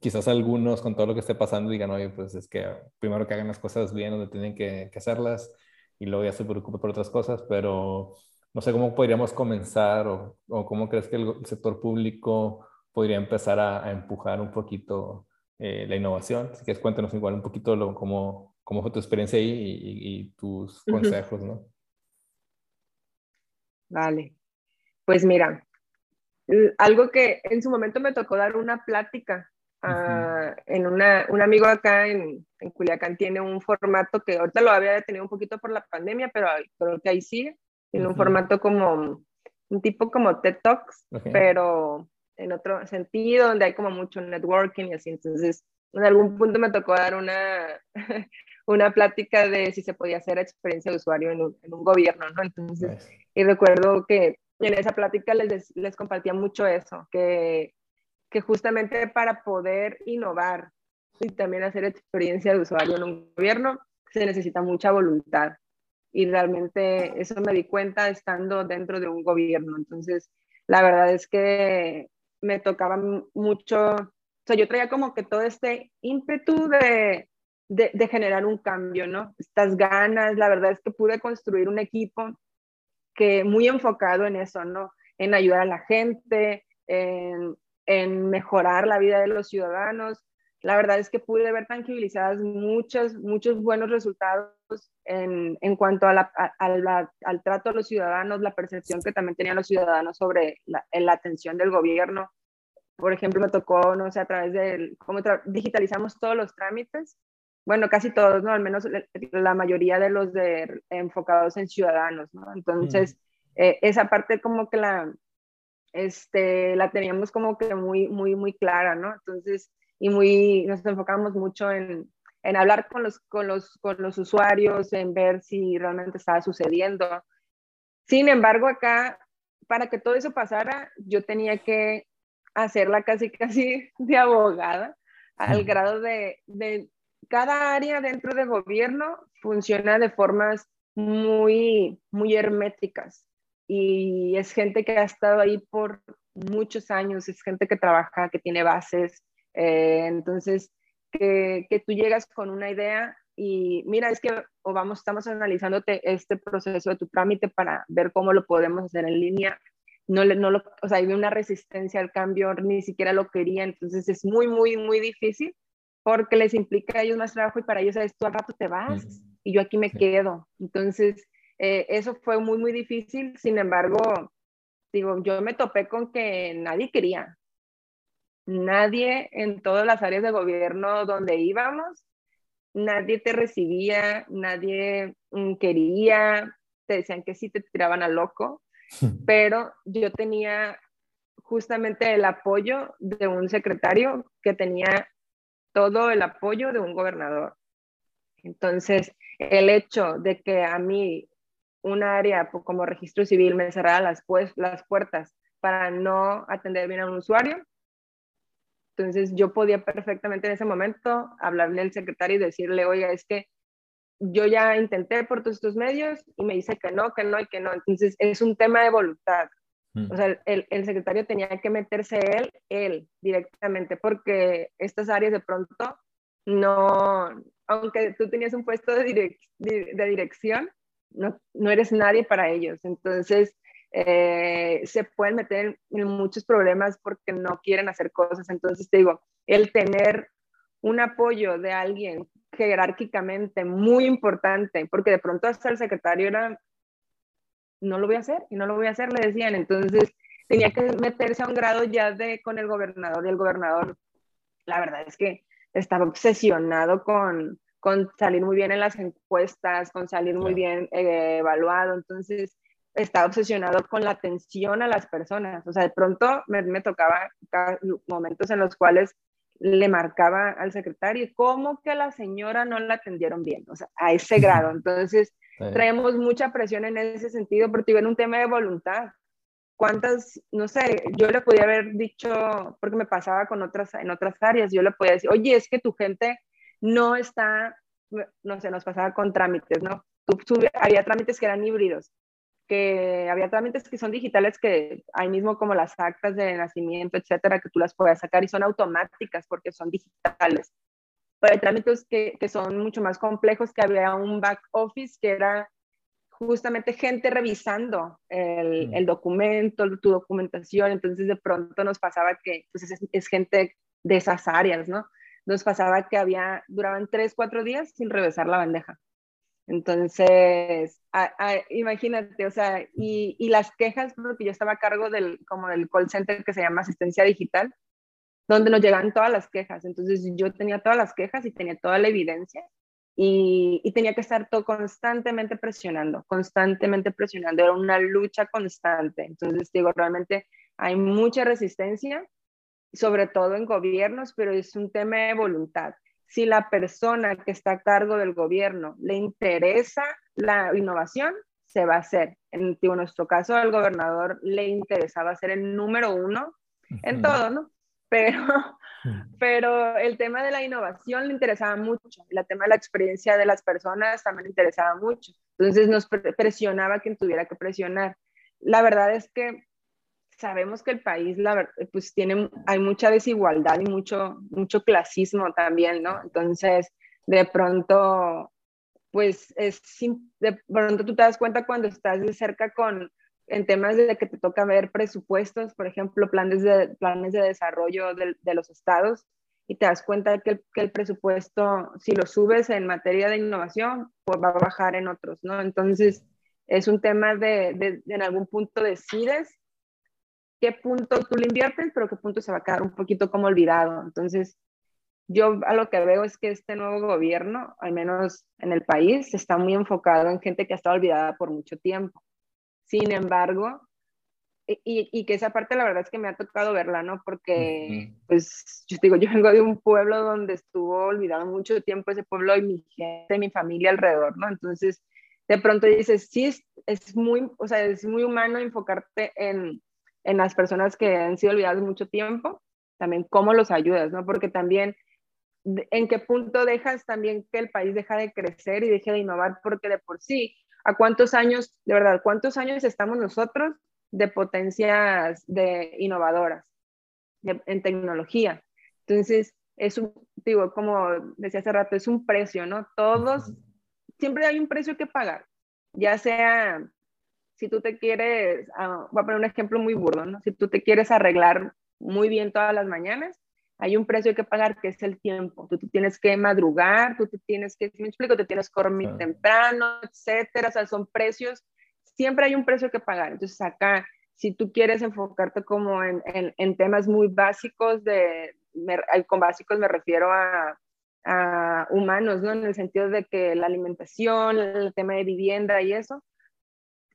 quizás algunos con todo lo que esté pasando digan, oye, pues es que primero que hagan las cosas bien donde tienen que, que hacerlas y luego ya se preocupa por otras cosas, pero no sé cómo podríamos comenzar o, cómo crees que el, sector público podría empezar a, empujar un poquito eh, la innovación. Si quieres, cuéntanos igual un poquito lo, cómo, cómo fue tu experiencia ahí y, tus consejos, ¿no? Vale. Pues mira, algo que en su momento me tocó dar una plática en una, un amigo acá en, en, Culiacán tiene un formato que ahorita lo había detenido un poquito por la pandemia, pero creo que ahí sigue, en un formato como un tipo como TED Talks, pero en otro sentido, donde hay como mucho networking y así. Entonces, en algún punto me tocó dar una, (laughs) una plática de si se podía hacer experiencia de usuario en un, en un gobierno, ¿no? Entonces, y recuerdo que en esa plática les, les compartía mucho eso, que, que justamente para poder innovar y también hacer experiencia de usuario en un gobierno, se necesita mucha voluntad. Y realmente eso me di cuenta estando dentro de un gobierno. Entonces, la verdad es que me tocaba mucho, o sea, yo traía como que todo este ímpetu de, de, generar un cambio, ¿no? Estas ganas, la verdad es que pude construir un equipo que muy enfocado en eso, ¿no? En ayudar a la gente, en, en mejorar la vida de los ciudadanos. La verdad es que pude ver tangibilizadas muchos, muchos buenos resultados en, en cuanto a la, al trato a los ciudadanos, la percepción que también tenían los ciudadanos sobre la, la atención del gobierno. Por ejemplo, me tocó, no sé, a través de cómo digitalizamos todos los trámites bueno, casi todos, ¿no? Al menos la mayoría de los de, enfocados en ciudadanos, ¿no? Entonces, eh, esa parte como que la, este, la teníamos como que muy, muy, muy clara, ¿no? Entonces, y muy, nos enfocamos mucho en, en hablar con los, con, los, con los usuarios, en ver si realmente estaba sucediendo. Sin embargo, acá, para que todo eso pasara, yo tenía que hacerla casi, (laughs) casi de abogada, al grado de, de cada área dentro del gobierno funciona de formas muy, muy herméticas y es gente que ha estado ahí por muchos años, es gente que trabaja, que tiene bases, eh, entonces que, que, tú llegas con una idea y mira, es que o vamos, estamos analizándote este proceso de tu trámite para ver cómo lo podemos hacer en línea. No, no lo, o sea, hay una resistencia al cambio, ni siquiera lo quería, entonces es muy, muy, muy difícil porque les implica a ellos más trabajo y para ellos es tú al rato te vas y yo aquí me quedo. Entonces, eh, eso fue muy, muy difícil. Sin embargo, digo, yo me topé con que nadie quería. Nadie en todas las áreas de gobierno donde íbamos, nadie te recibía, nadie mm, quería, te decían que sí te tiraban a loco, (laughs) pero yo tenía justamente el apoyo de un secretario que tenía todo el apoyo de un gobernador. Entonces, el hecho de que a mí un área como registro civil me cerrara las, pues, las puertas para no atender bien a un usuario, entonces yo podía perfectamente en ese momento hablarle al secretario y decirle, oiga, es que yo ya intenté por todos estos medios y me dice que no, que no y que no. Entonces es un tema de voluntad. Mm. O sea, el, el, secretario tenía que meterse él, él directamente, porque estas áreas de pronto no, aunque tú tenías un puesto de, de, dirección, no, no, eres nadie para ellos. Entonces, eh, se pueden meter en muchos problemas porque no quieren hacer cosas. Entonces, te digo, el tener un apoyo de alguien jerárquicamente muy importante, porque de pronto hasta el secretario era no lo voy a hacer y no lo voy a hacer, le decían. Entonces tenía que meterse a un grado ya de con el gobernador y el gobernador, la verdad es que estaba obsesionado con, con salir muy bien en las encuestas, con salir muy bien eh, evaluado. Entonces estaba obsesionado con la atención a las personas. O sea, de pronto me, me tocaba momentos en los cuales le marcaba al secretario, ¿cómo que a la señora no la atendieron bien? O sea, a ese (laughs) grado. Entonces, traemos mucha presión en ese sentido, porque tiene un tema de voluntad. ¿Cuántas, no sé, yo le podía haber dicho, porque me pasaba con otras, en otras áreas, yo le podía decir, oye, es que tu gente no está, no sé, nos pasaba con trámites, ¿no? había trámites que eran híbridos, que había trámites que son digitales que hay mismo como las actas de nacimiento, etcétera, que tú las puedes sacar y son automáticas porque son digitales. Pero hay trámites que, que son mucho más complejos, que había un back office que era justamente gente revisando el, el, documento, tu documentación, entonces de pronto nos pasaba que pues es, gente de esas áreas, ¿no? Nos pasaba que había, duraban tres, cuatro días sin revisar la bandeja. Entonces, imagínate, o sea, y, las quejas, porque yo estaba a cargo del, como del call center que se llama asistencia digital, donde nos llegaban todas las quejas. Entonces, yo tenía todas las quejas y tenía toda la evidencia y, y, tenía que estar todo constantemente presionando, constantemente presionando. Era una lucha constante. Entonces, digo, realmente hay mucha resistencia, sobre todo en gobiernos, pero es un tema de voluntad si la persona que está a cargo del gobierno le interesa la innovación, se va a hacer. En, nuestro caso, al gobernador le interesaba ser el número uno en todo, ¿no? Pero, pero el tema de la innovación le interesaba mucho, el tema de la experiencia de las personas también le interesaba mucho. Entonces nos presionaba quien tuviera que presionar. La verdad es que sabemos que el país, la pues tiene, hay mucha desigualdad y mucho, mucho clasismo también, ¿no? Entonces, de pronto, pues es, de pronto tú te das cuenta cuando estás de cerca con, en temas de que te toca ver presupuestos, por ejemplo, planes de, planes de desarrollo de, de los estados, y te das cuenta que el, que el, presupuesto, si lo subes en materia de innovación, pues va a bajar en otros, ¿no? Entonces, es un tema de, de, de en algún punto decides qué punto tú le inviertes, pero qué punto se va a quedar un poquito como olvidado. Entonces, yo a lo que veo es que este nuevo gobierno, al menos en el país, está muy enfocado en gente que ha estado olvidada por mucho tiempo. Sin embargo, y, y, que esa parte la verdad es que me ha tocado verla, ¿no? Porque, pues, yo digo, yo vengo de un pueblo donde estuvo olvidado mucho tiempo ese pueblo y mi gente, mi familia alrededor, ¿no? Entonces, de pronto dices, sí, es, es muy, o sea, es muy humano enfocarte en, en las personas que han sido olvidadas mucho tiempo, también cómo los ayudas, ¿no? Porque también en qué punto dejas también que el país deja de crecer y deje de innovar, porque de por sí, ¿a cuántos años, de verdad, cuántos años estamos nosotros de potencias de innovadoras en tecnología? Entonces, es un, digo, como decía hace rato, es un precio, ¿no? Todos, siempre hay un precio que pagar, ya sea si tú te quieres, ah, voy a poner un ejemplo muy burdo, ¿no? Si tú te quieres arreglar muy bien todas las mañanas, hay un precio que pagar que es el tiempo. Tú, tienes que madrugar, tú te tienes que, me explico, te tienes que dormir temprano, etcétera. O sea, son precios, siempre hay un precio que pagar. Entonces, acá, si tú quieres enfocarte como en, en, temas muy básicos, de, con básicos me refiero a, a humanos, ¿no? En el sentido de que la alimentación, el tema de vivienda y eso,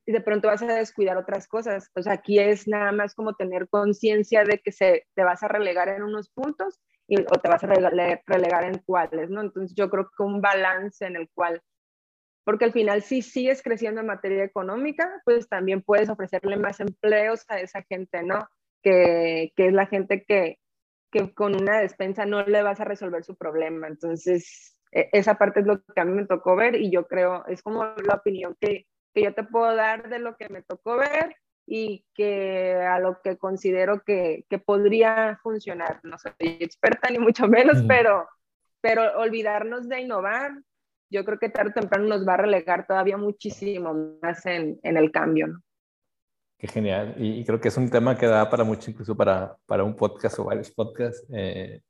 y de pronto vas a descuidar otras cosas. O sea, aquí es nada más como tener conciencia de que se, te vas a relegar en unos puntos y, o te vas a relegar, en cuáles, ¿no? Entonces yo creo que un balance en el cual, porque al final si sigues creciendo en materia económica, pues también puedes ofrecerle más empleos a esa gente, ¿no? Que, que es la gente que, que con una despensa no le vas a resolver su problema. Entonces, e, esa parte es lo que a mí me tocó ver y yo creo, es como la opinión que, que yo te puedo dar de lo que me tocó ver y que a lo que considero que, que podría funcionar. No soy experta ni mucho menos, pero, pero olvidarnos de innovar, yo creo que tarde o temprano nos va a relegar todavía muchísimo más en, en el cambio. ¿no? Qué genial. Y, creo que es un tema que da para mucho, incluso para, para un podcast o varios podcasts. Eh,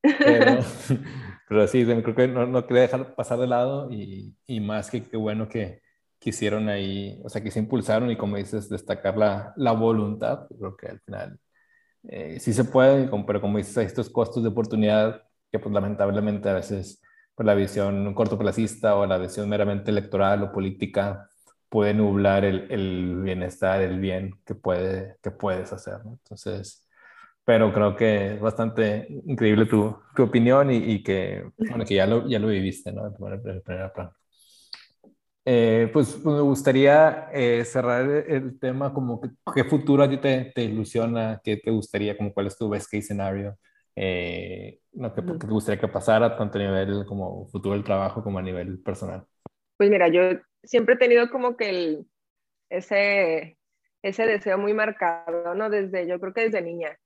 pero, (laughs) pero, sí, creo que no, no quería dejar pasar de lado y, y más que qué bueno que, quisieron ahí, o sea, que se impulsaron y como dices, destacar la, la voluntad, creo que al final eh, sí se puede, pero como dices, hay estos costos de oportunidad que pues lamentablemente a veces por la visión cortoplacista o la visión meramente electoral o política puede nublar el, el bienestar, el bien que, puede, que puedes hacer, ¿no? Entonces, pero creo que es bastante increíble tu, tu opinión y, y, que, bueno, que ya lo, ya lo viviste, ¿no? En primer, primer plano. Eh, pues, me gustaría eh, cerrar el tema como que, qué futuro a ti te, te, ilusiona, qué te gustaría, como cuál es tu best case scenario, eh, ¿no? ¿Qué, te gustaría que pasara tanto a nivel como futuro del trabajo como a nivel personal. Pues mira, yo siempre he tenido como que el, ese, ese deseo muy marcado, ¿no? Desde, yo creo que desde niña.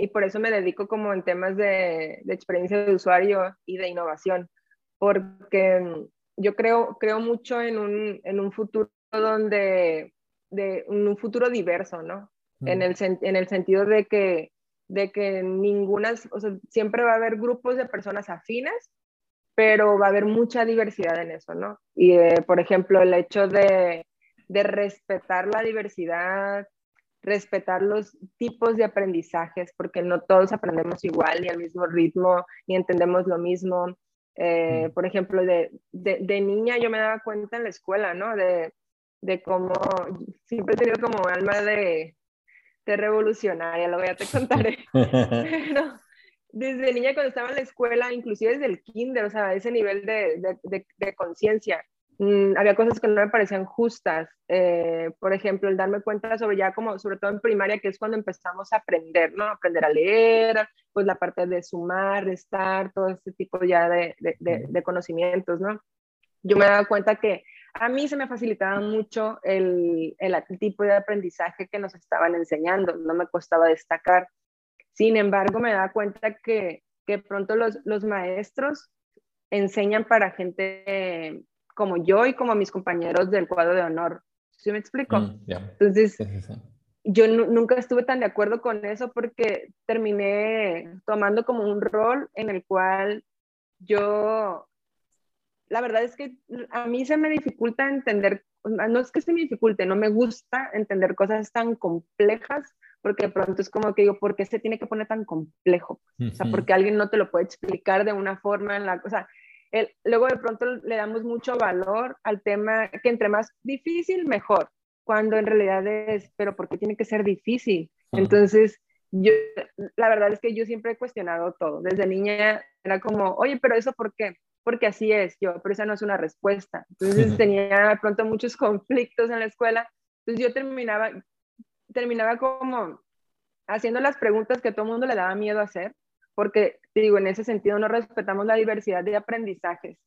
y por eso me dedico como en temas de, de experiencia de usuario y de innovación, porque yo creo, creo mucho en un, en un futuro donde, de un futuro diverso, ¿no? En, el, en el sentido de que, de que ninguna, o sea, siempre va a haber grupos de personas afines, pero va a haber mucha diversidad en eso, ¿no? Y, eh, por ejemplo, el hecho de, de respetar la diversidad, respetar los tipos de aprendizajes, porque no todos aprendemos igual, ni al mismo ritmo, ni entendemos lo mismo. Eh, por ejemplo, de, de, de, niña yo me daba cuenta en la escuela, ¿no? De, de cómo siempre he tenido como alma de, de revolucionaria, luego ya te contaré. (laughs) (laughs) Pero desde niña cuando estaba en la escuela, inclusive desde el kinder, o sea, ese nivel de, de, de conciencia, mmm, había cosas que no me parecían justas. Eh, por ejemplo, el darme cuenta sobre ya como, sobre todo en primaria, que es cuando empezamos a aprender, ¿no? Aprender a leer, pues la parte de sumar, restar, todo este tipo ya de, de conocimientos, ¿no? Yo me daba cuenta que a mí se me facilitaba mucho el, el, tipo de aprendizaje que nos estaban enseñando, no me costaba destacar. Sin embargo, me daba cuenta que, que pronto los, los maestros enseñan para gente como yo y como mis compañeros del cuadro de honor. ¿Sí me explico? Mm, Entonces, yo nunca estuve tan de acuerdo con eso porque terminé tomando como un rol en el cual yo la verdad es que a mí se me dificulta entender, no es que se me dificulte, no me gusta entender cosas tan complejas, porque de pronto es como que digo, ¿por qué se tiene que poner tan complejo? O sea, porque alguien no te lo puede explicar de una forma en la, o sea, el, luego de pronto le damos mucho valor al tema que entre más difícil, mejor, cuando en realidad es, pero ¿por qué tiene que ser difícil? Entonces, yo, la verdad es que yo siempre he cuestionado todo. Desde niña era como, oye, pero eso ¿por qué? porque así es yo, pero esa no es una respuesta. Entonces tenía de pronto muchos (laughs) conflictos en la escuela, entonces yo terminaba, terminaba como haciendo las preguntas que todo el mundo le daba miedo a hacer, porque digo, en ese sentido no respetamos la diversidad de aprendizajes,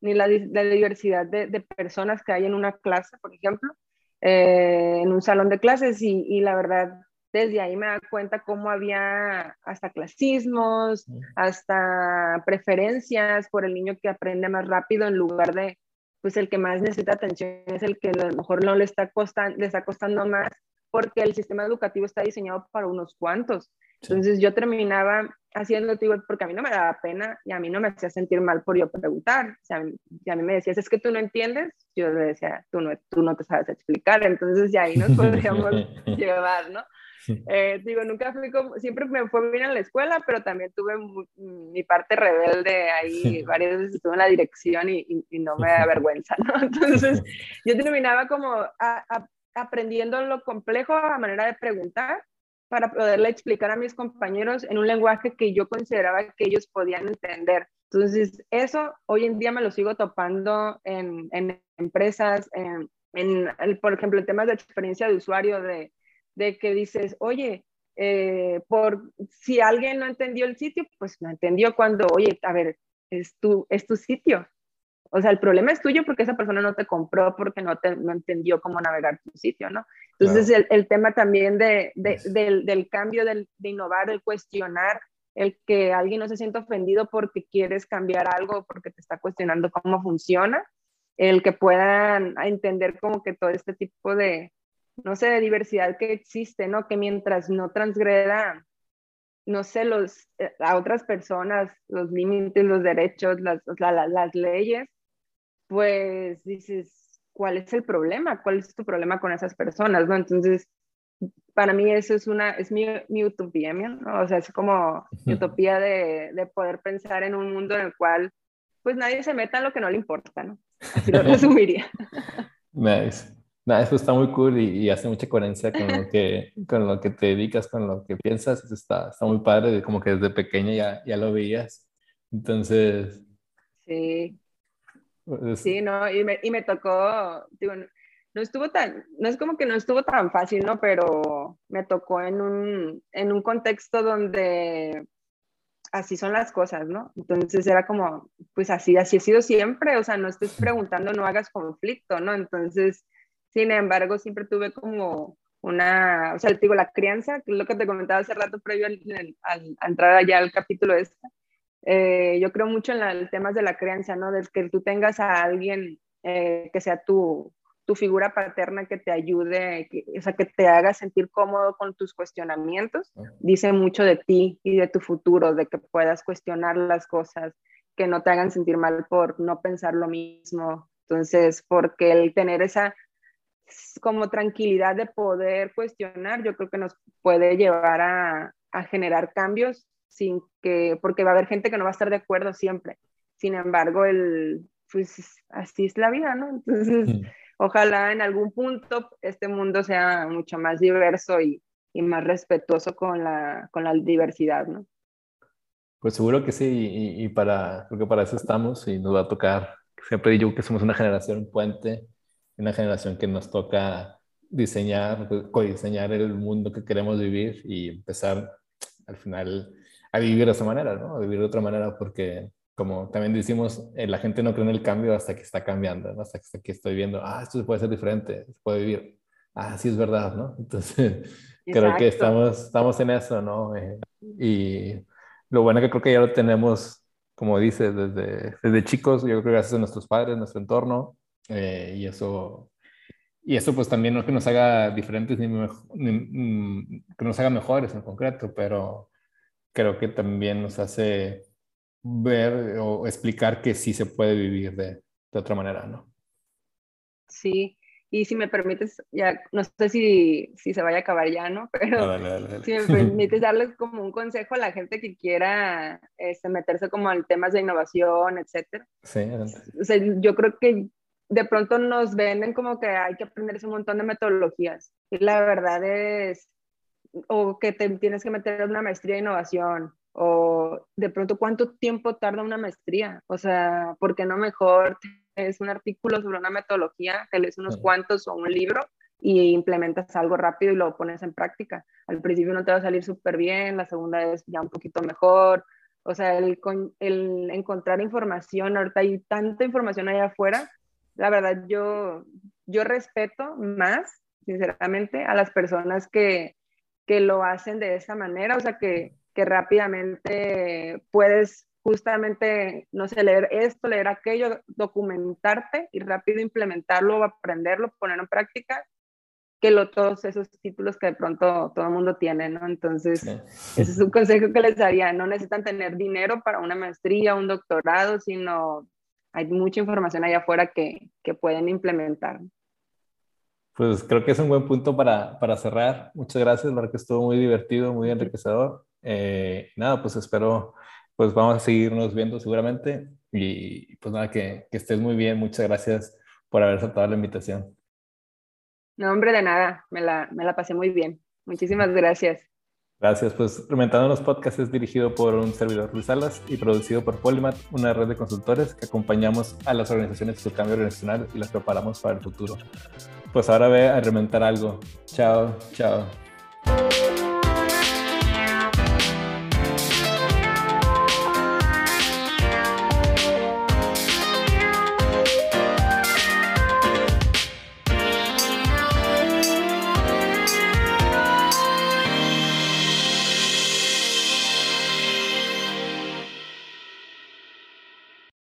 ni la, diversidad de, personas que hay en una clase, por ejemplo, eh, en un salón de clases, y, y la verdad desde ahí me da cuenta cómo había hasta clasismos, hasta preferencias por el niño que aprende más rápido en lugar de, pues el que más necesita atención es el que a lo mejor no le está, costando, le está costando más porque el sistema educativo está diseñado para unos cuantos. Entonces yo terminaba haciendo, porque a mí no me daba pena y a mí no me hacía sentir mal por yo preguntar. O sea, y a mí me decías, es que tú no entiendes. Yo le decía, tú no, tú no te sabes explicar. Entonces ya ahí nos podríamos (laughs) llevar, ¿no? Eh, digo, nunca fui como, siempre me fue bien en la escuela, pero también tuve mi parte rebelde ahí, varias veces estuve en la dirección y, y, no me da (laughs) vergüenza, ¿no? (laughs) Entonces, yo terminaba como aprendiendo lo complejo a manera de preguntar para poderle explicar a mis compañeros en un lenguaje que yo consideraba que ellos podían entender. Entonces, eso hoy en día me lo sigo topando en, en empresas, en, en, por ejemplo, en temas de experiencia de usuario, de, de que dices, oye, eh, por si alguien no entendió el sitio, pues no entendió cuando, oye, a ver, es tu, es tu sitio. O sea, el problema es tuyo porque esa persona no te compró porque no, te, no entendió cómo navegar tu sitio, ¿no? Entonces, el, el, tema también de, de, del, del, cambio, del, de innovar, el cuestionar, el que alguien no se sienta ofendido porque quieres cambiar algo, porque te está cuestionando cómo funciona, el que puedan entender como que todo este tipo de, no sé, de diversidad que existe, ¿no? Que mientras no transgreda, no sé, los, eh, a otras personas, los límites, los derechos, las, las leyes, pues dices, ¿cuál es el problema? ¿Cuál es tu problema con esas personas, no? Entonces, para mí eso es una, es mi, mi utopía, ¿no? O sea, es como mi utopía de, de poder pensar en un mundo en el cual, pues nadie se meta en lo que no le importa, ¿no? Así lo (laughs) resumiría. nice. Nada, eso está muy cool y, hace mucha coherencia con lo, que, con lo que te dedicas, con lo que piensas. Eso está, está muy padre, como que desde pequeña ya, ya lo veías. Entonces... Sí. Sí, no, y me, y me tocó, digo, no estuvo tan, no es como que no estuvo tan fácil, ¿no? Pero me tocó en un, en un contexto donde así son las cosas, ¿no? Entonces era como, pues así, así ha sido siempre, o sea, no estés preguntando, no hagas conflicto, ¿no? Entonces, sin embargo, siempre tuve como una, o sea, digo, la crianza, que es lo que te comentaba hace rato previo al, al, a entrar allá al capítulo este, eh, yo creo mucho en el temas de la creencia, ¿no? Del que tú tengas a alguien eh, que sea tu, tu figura paterna que te ayude, que, o sea, que te haga sentir cómodo con tus cuestionamientos, dice mucho de ti y de tu futuro, de que puedas cuestionar las cosas, que no te hagan sentir mal por no pensar lo mismo. Entonces, porque el tener esa como tranquilidad de poder cuestionar, yo creo que nos puede llevar a, a generar cambios sin que, porque va a haber gente que no va a estar de acuerdo siempre. Sin embargo, el, pues así es la vida, ¿no? Entonces, mm. ojalá en algún punto este mundo sea mucho más diverso y, y más respetuoso con la, con la diversidad, ¿no? Pues seguro que sí, y, y, para, creo que para eso estamos y nos va a tocar, siempre digo que somos una generación puente, una generación que nos toca diseñar, co-diseñar el mundo que queremos vivir y empezar al final a vivir de esa manera, ¿no? A vivir de otra manera porque como también decimos, eh, la gente no cree en el cambio hasta que está cambiando, ¿no? hasta, que estoy viendo, ah, esto puede ser diferente, se puede vivir. Ah, sí es verdad, ¿no? (laughs) Entonces, creo que estamos, estamos en eso, ¿no? Eh, y lo bueno que creo que ya lo tenemos, como dices, desde, desde chicos, yo creo que gracias a nuestros padres, nuestro entorno, eh, y eso, y eso pues también no que nos haga diferentes ni, ni, mm, que nos haga mejores en concreto, pero creo que también nos hace ver o explicar que sí se puede vivir de, de otra manera, ¿no? Sí, y si me permites, ya no sé si, si se vaya a acabar ya, ¿no? (laughs) Pero si me permites (laughs) darles como un consejo a la gente que quiera este, meterse como en temas de innovación, etcétera. Sí, o sea, yo creo que de pronto nos venden como que hay que aprenderse un montón de metodologías. Y la verdad es, o que te tienes que meter en una maestría de innovación, o de pronto cuánto tiempo tarda una maestría, o sea, ¿por qué no mejor es un artículo sobre una metodología, te lees unos cuantos o un libro y implementas algo rápido y lo pones en práctica? Al principio no te va a salir súper bien, la segunda vez ya un poquito mejor, o sea, el, el encontrar información, ahorita hay tanta información allá afuera, la verdad yo, yo respeto más, sinceramente, a las personas que, que lo hacen de esa manera, o sea, que que rápidamente puedes justamente, no sé, leer esto, leer aquello, documentarte y rápido implementarlo, aprenderlo, ponerlo en práctica, que lo, todos esos títulos que de pronto todo el mundo tiene, ¿no? Entonces, ese es un consejo que les daría. No necesitan tener dinero para una maestría, un doctorado, sino hay mucha información allá afuera que, que pueden implementar. Pues creo que es un buen punto para, para cerrar. Muchas gracias, que estuvo muy divertido, muy enriquecedor. Eh, nada, pues espero, pues vamos a seguirnos viendo seguramente y pues nada, que, que estés muy bien. Muchas gracias por haber aceptado la invitación. No, hombre, de nada, me la, me la pasé muy bien. Muchísimas gracias. Gracias, pues Reventando los Podcasts es dirigido por un servidor Luis Salas y producido por Polymat, una red de consultores que acompañamos a las organizaciones en su cambio organizacional y las preparamos para el futuro pues ahora ve a reventar algo. Chao, chao.